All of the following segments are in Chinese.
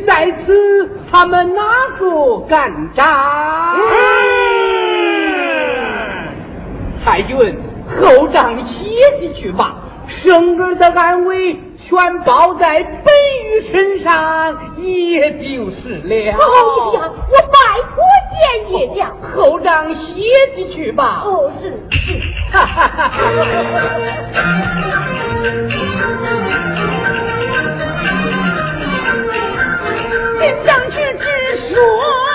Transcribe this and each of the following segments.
在此，他们哪个敢战？太君，后帐歇息去吧，生儿的安危全包在本玉身上，也就是了。哎呀，我拜托爷爷呀，后帐歇息去吧。哦，是是。哈哈哈。先上去治说。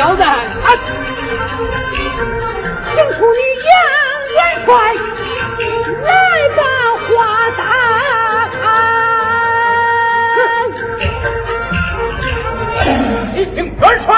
交代，请出你杨元帅来把话答。你元帅。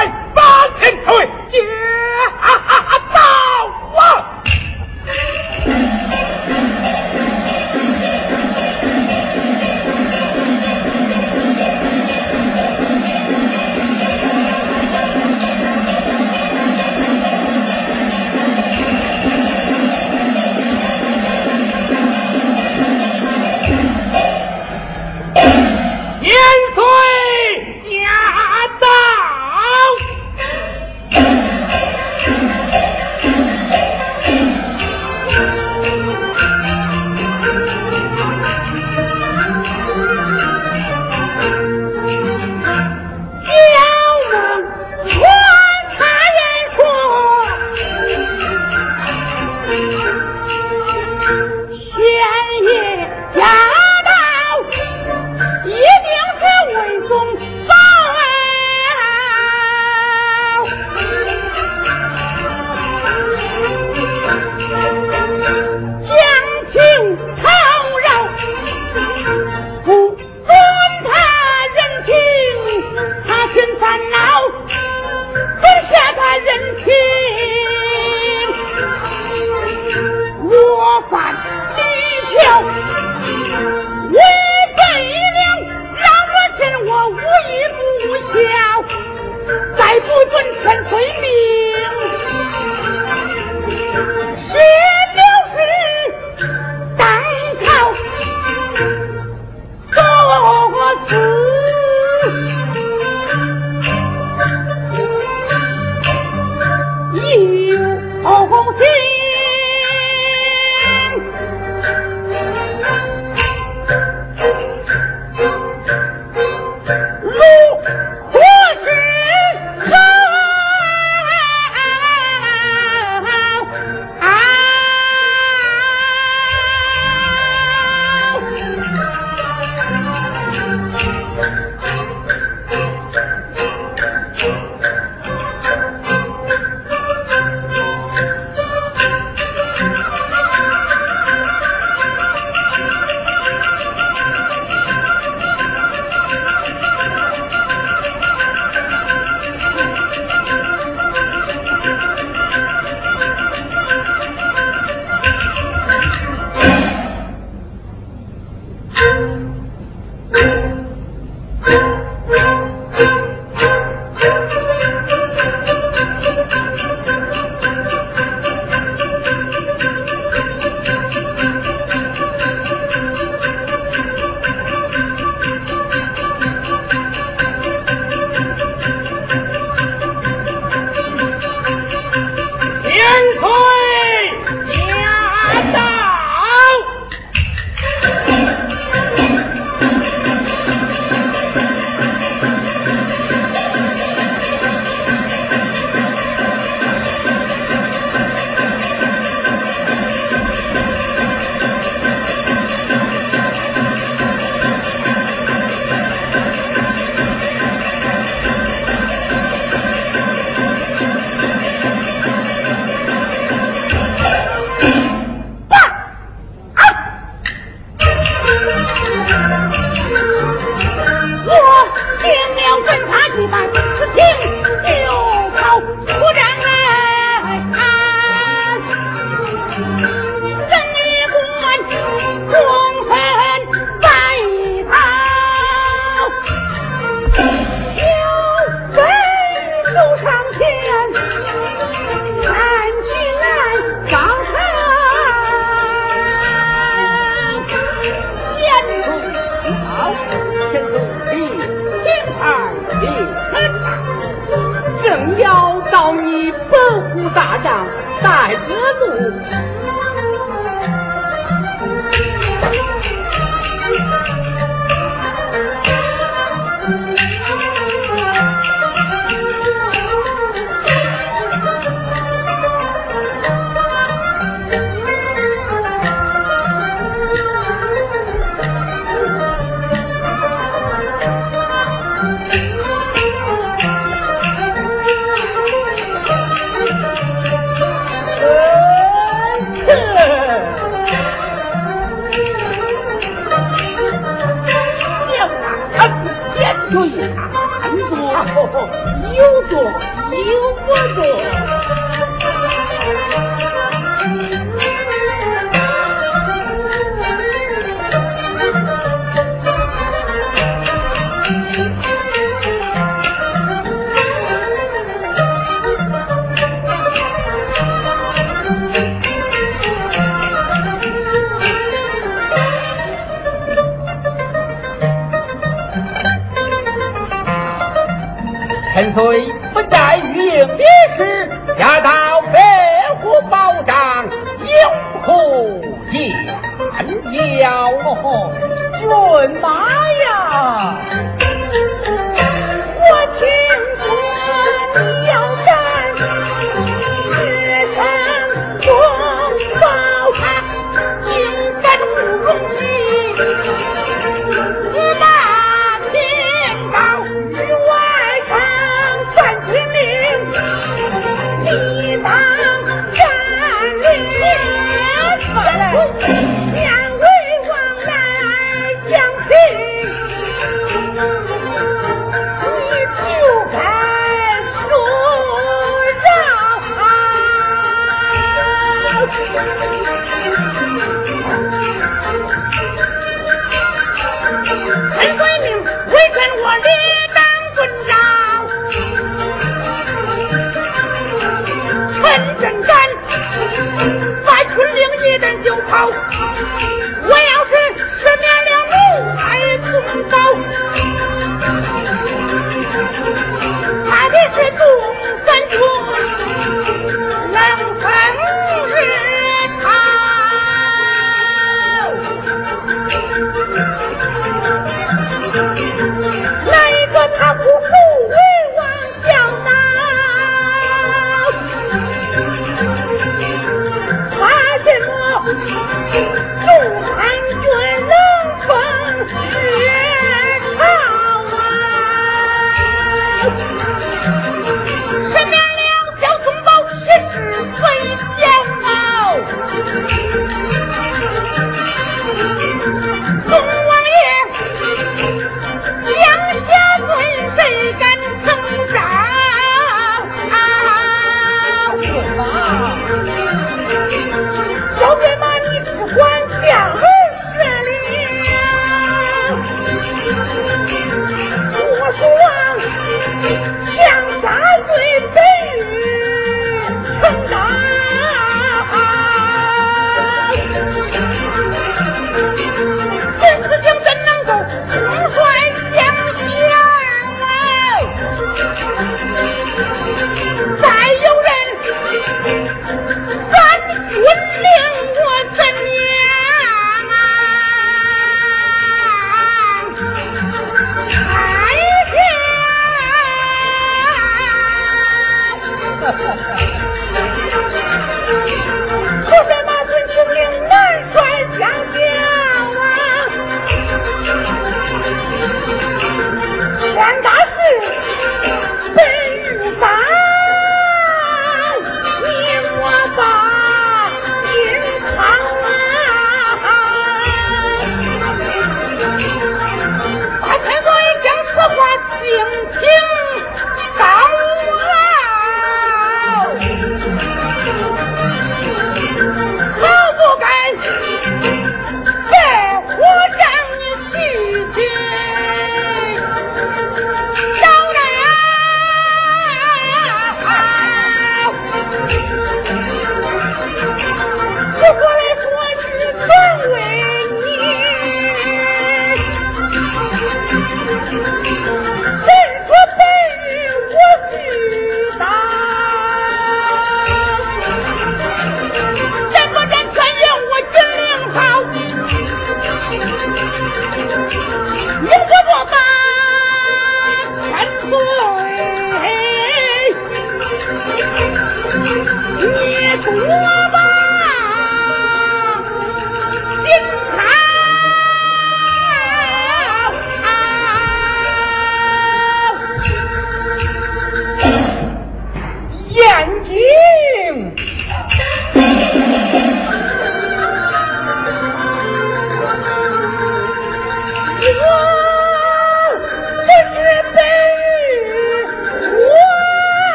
thôi.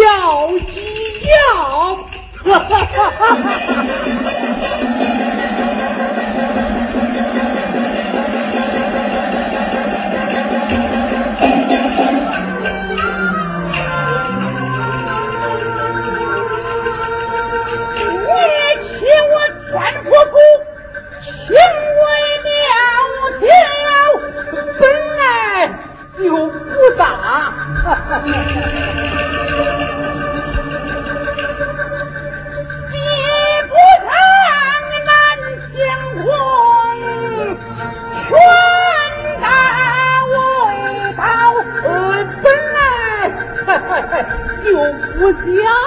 要鸡要，你去我穿，本来就不大，我不要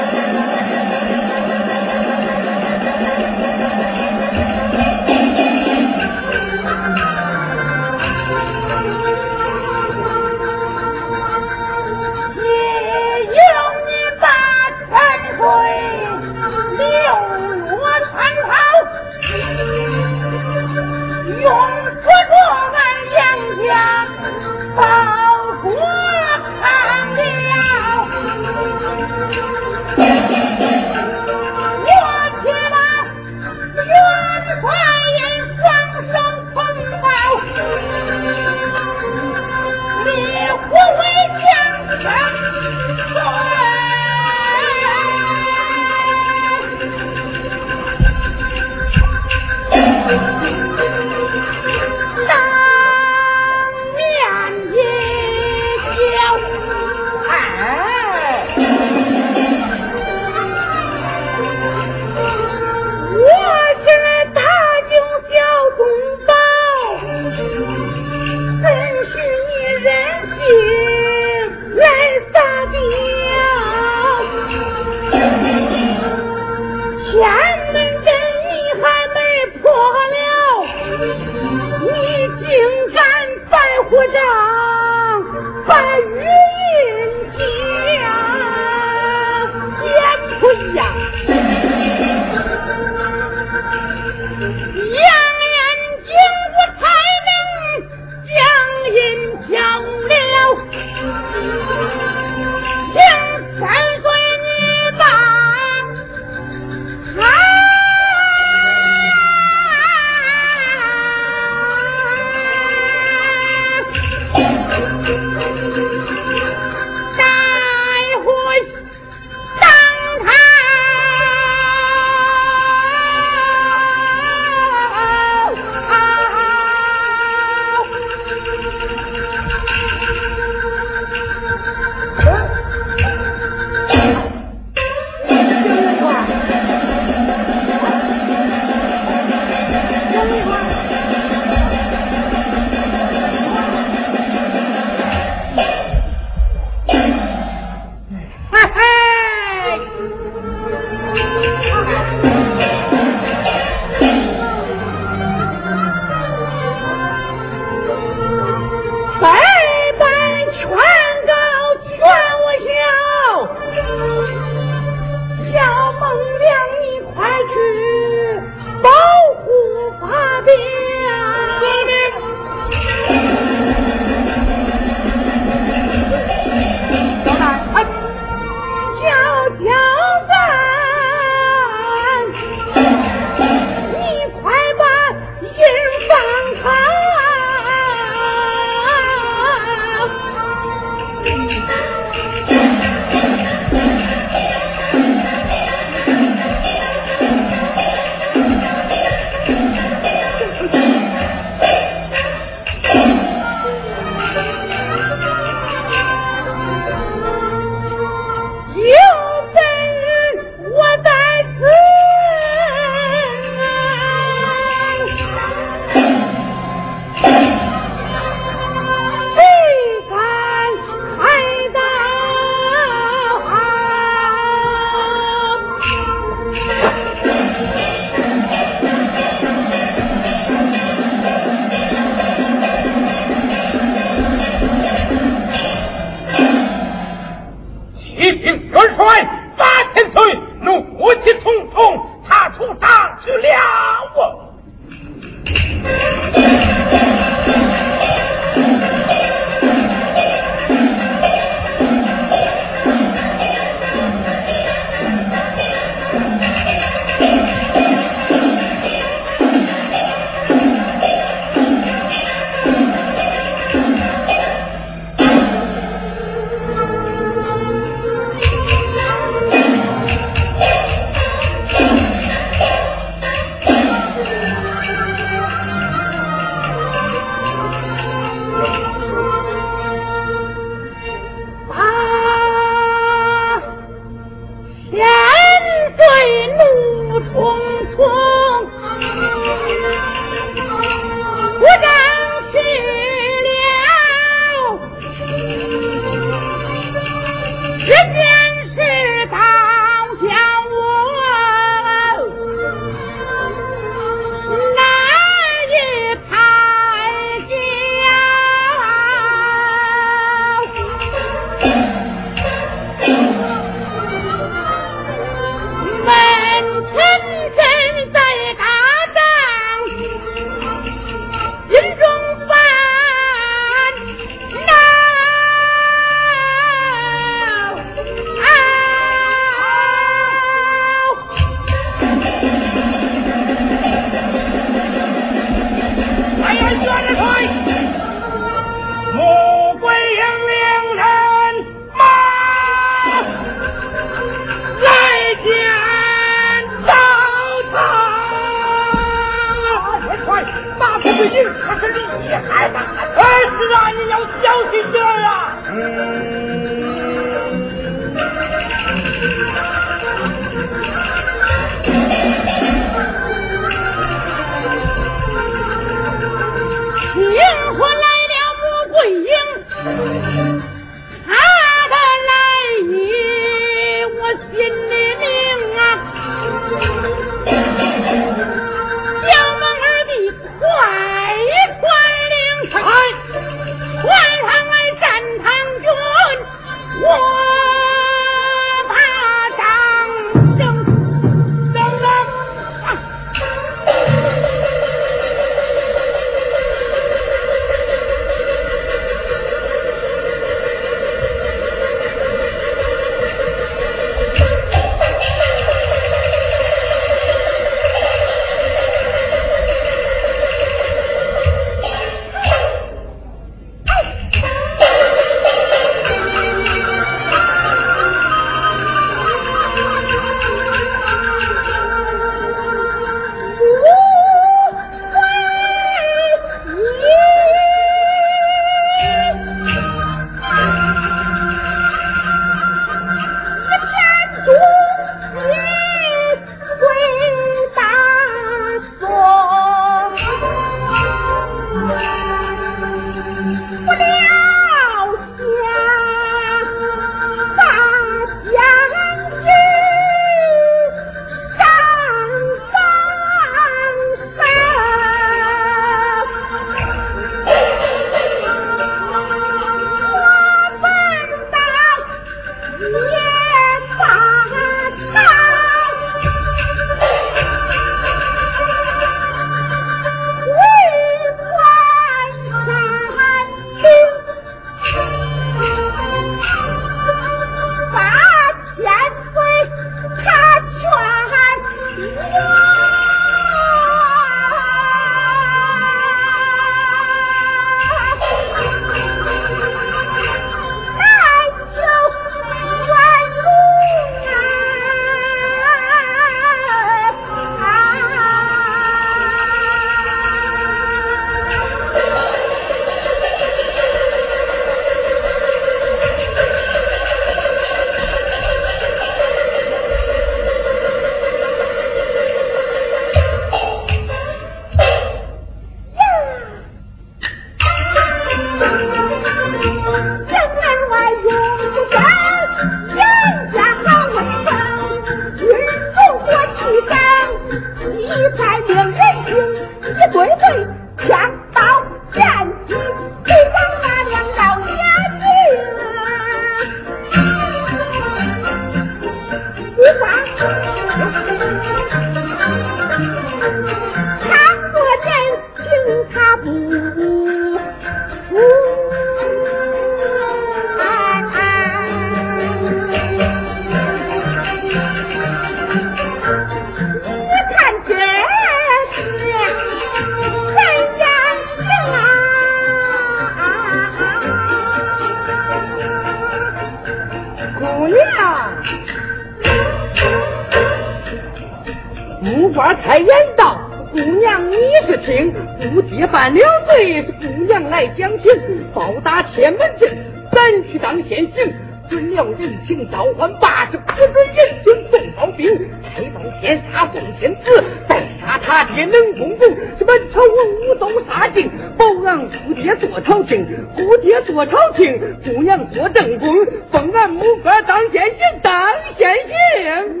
准了人情，召唤八十，不准人情送刀兵。开刀先杀奉天子，再杀他爹冷公公。这满朝文武都杀尽，保俺姑爹做朝廷，姑爹做朝廷，姑娘做正宫，封俺母哥当先行，当先行。”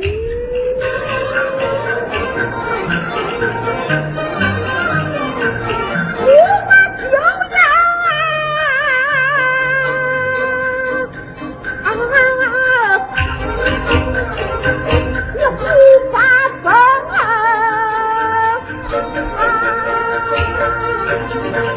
Thank you.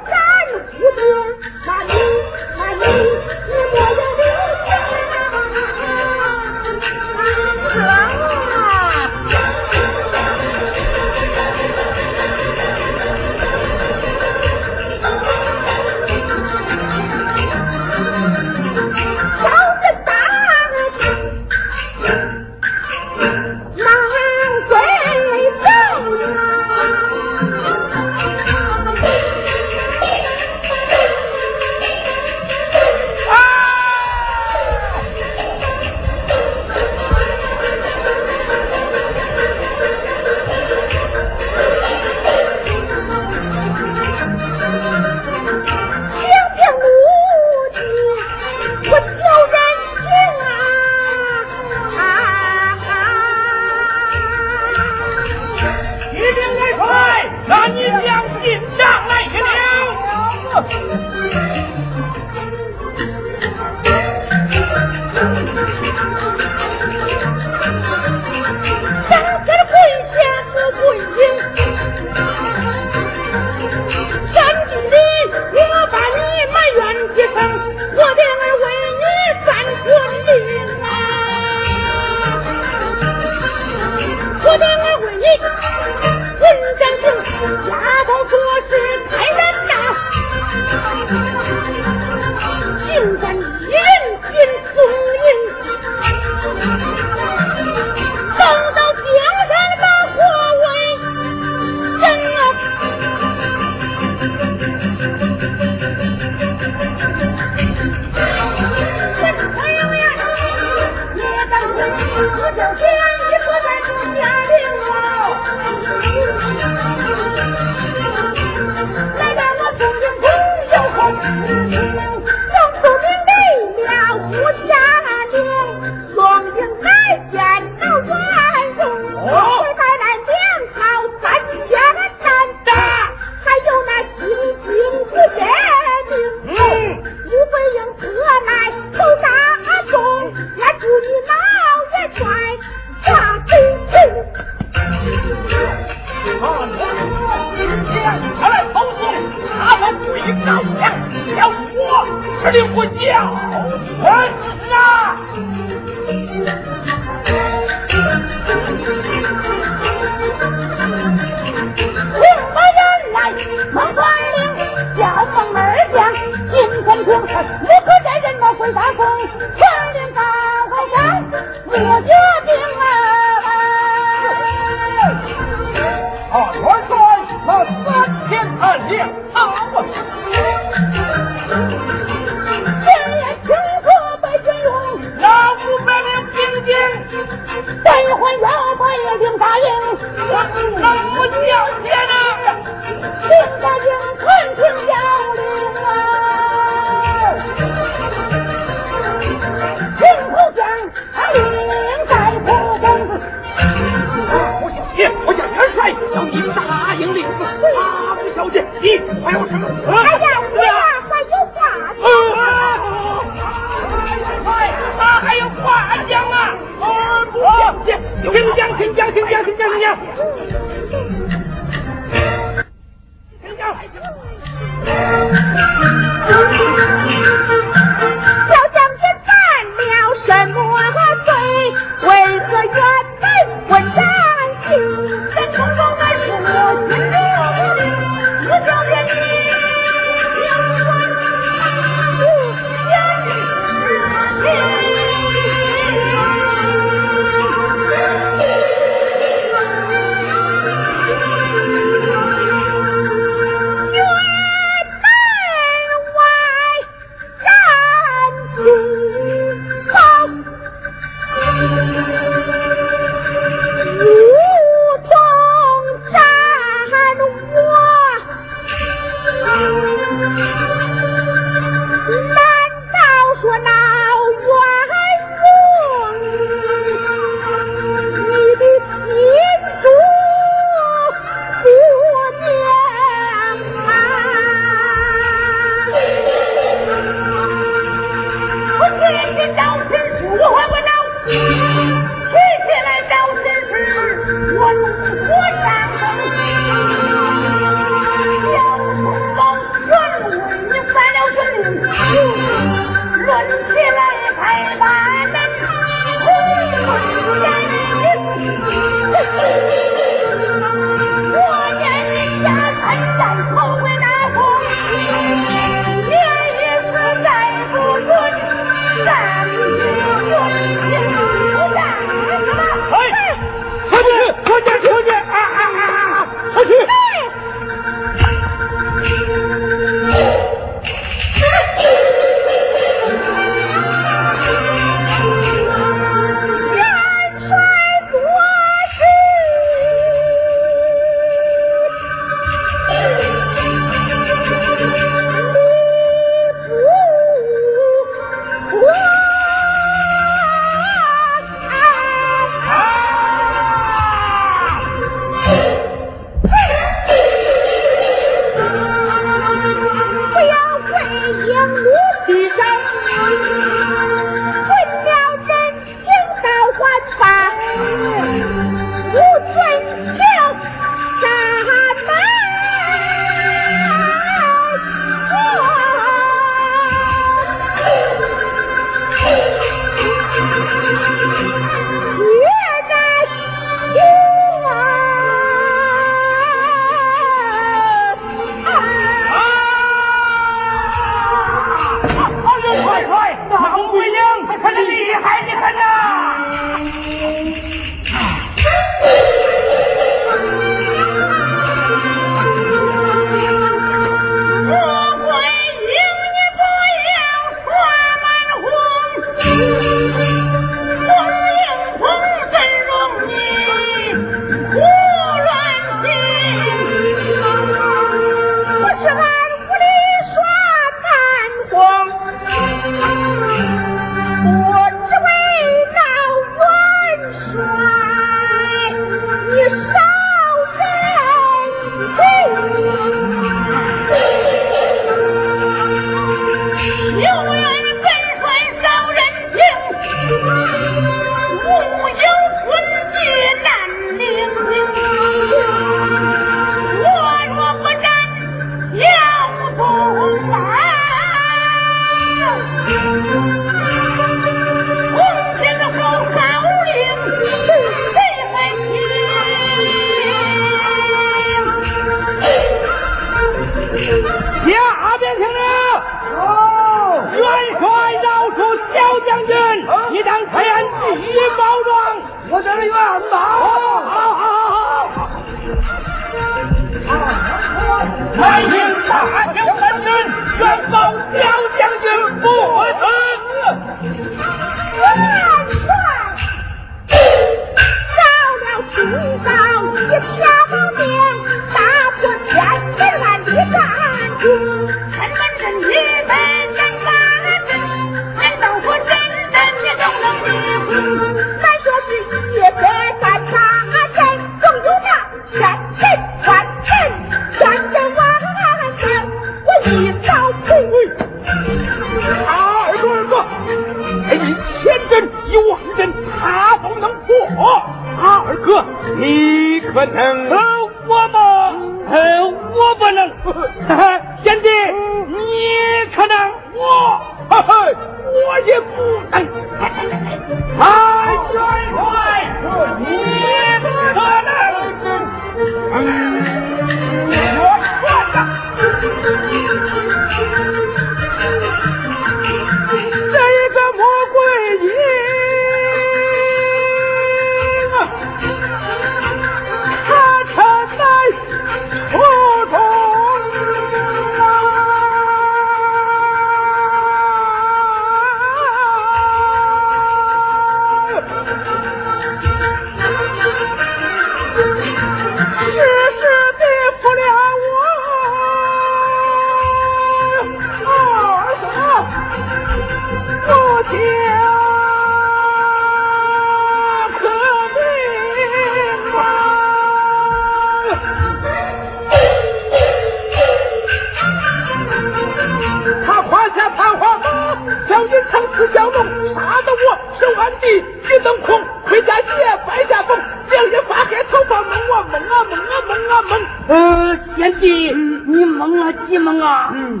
藏私小龙，杀得我手按地，举灯空，回家歇，摆家风，两眼发黑头发蒙啊蒙啊蒙啊蒙啊蒙。呃，贤弟，你蒙啊几蒙啊？嗯，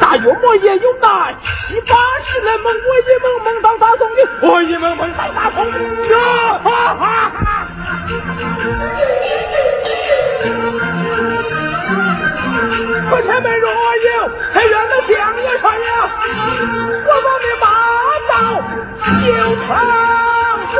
大约我也有那七八十来蒙，我一蒙蒙到大宋的，我一蒙蒙到大宋的，哈哈。棺前辈若有，还愿将我传呀，我把你马刀就藏住。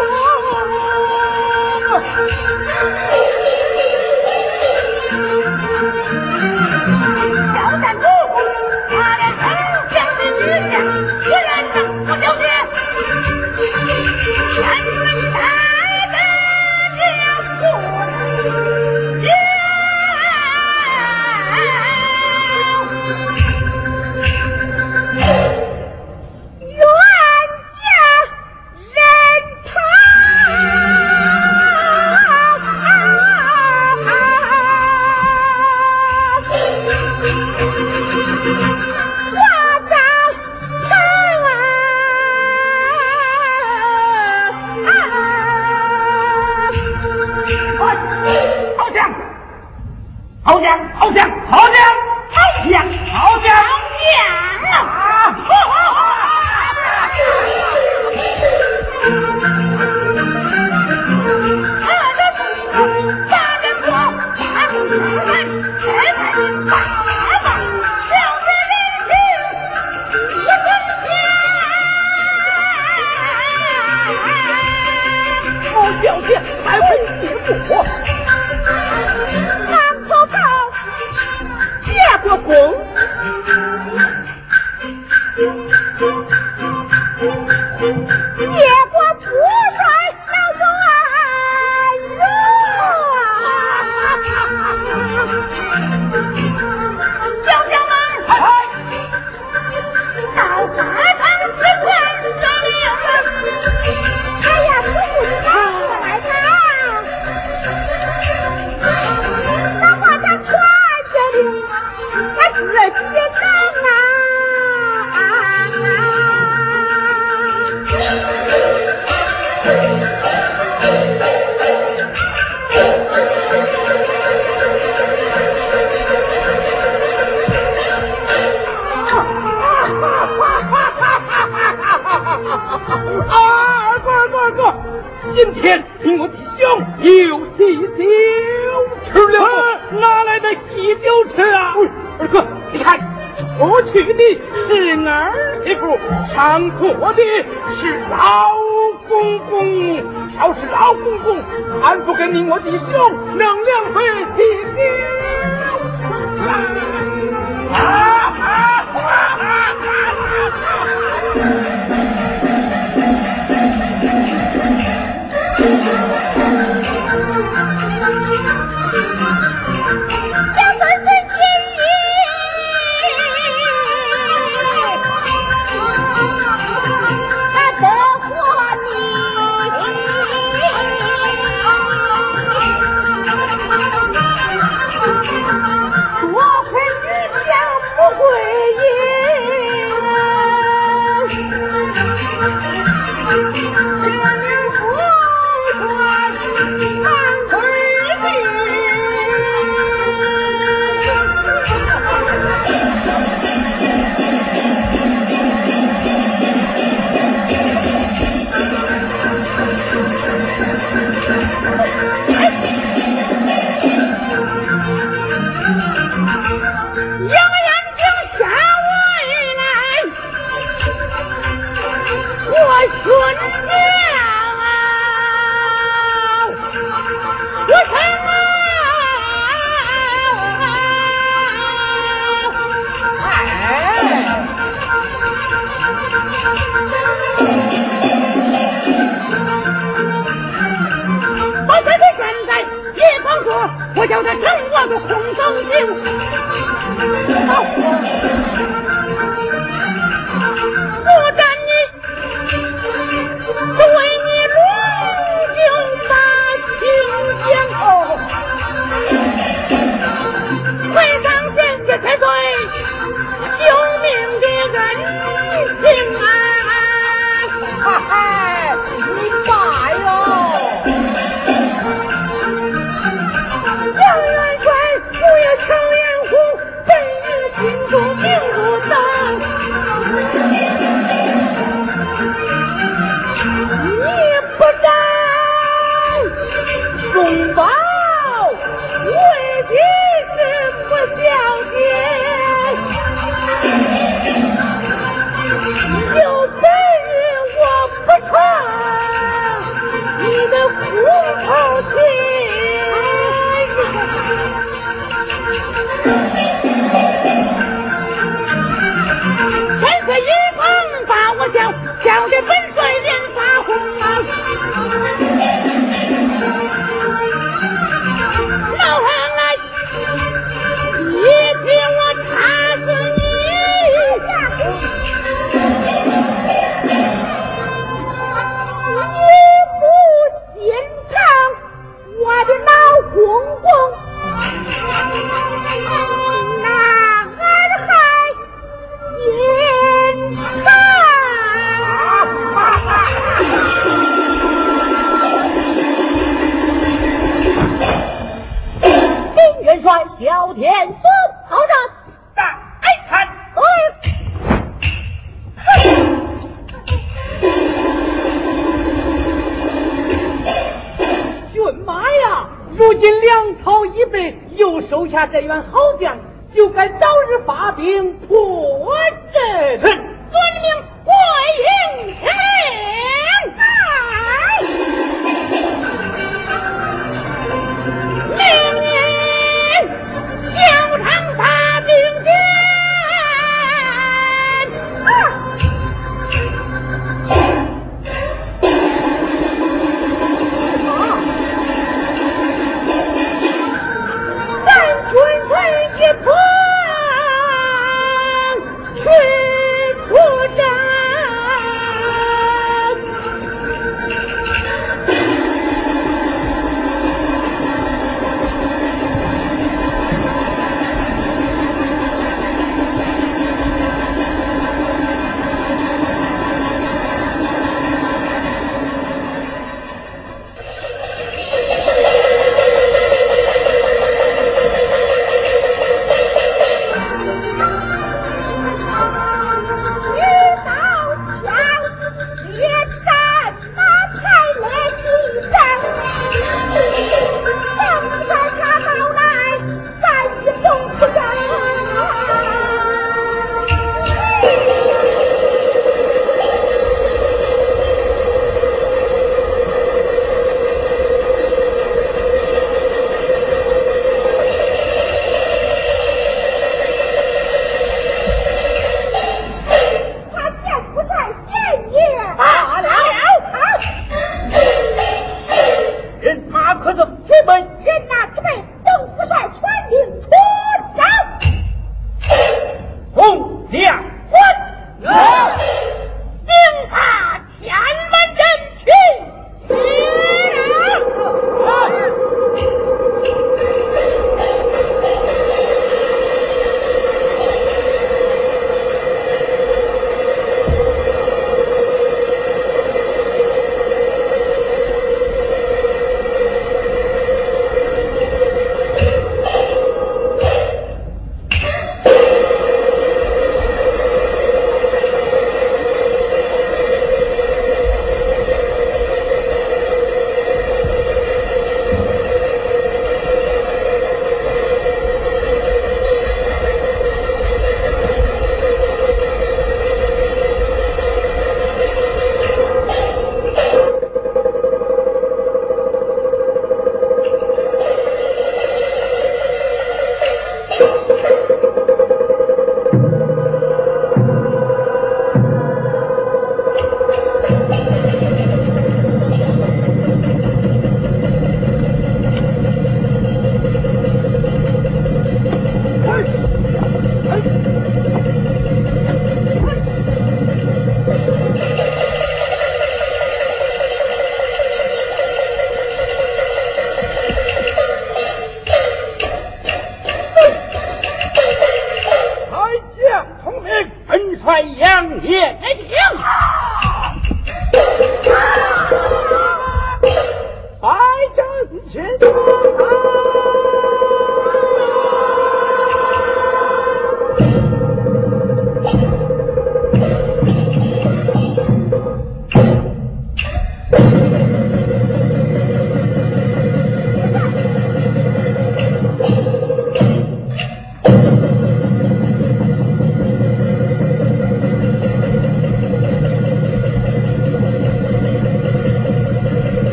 破阵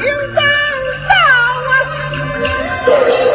应当到啊。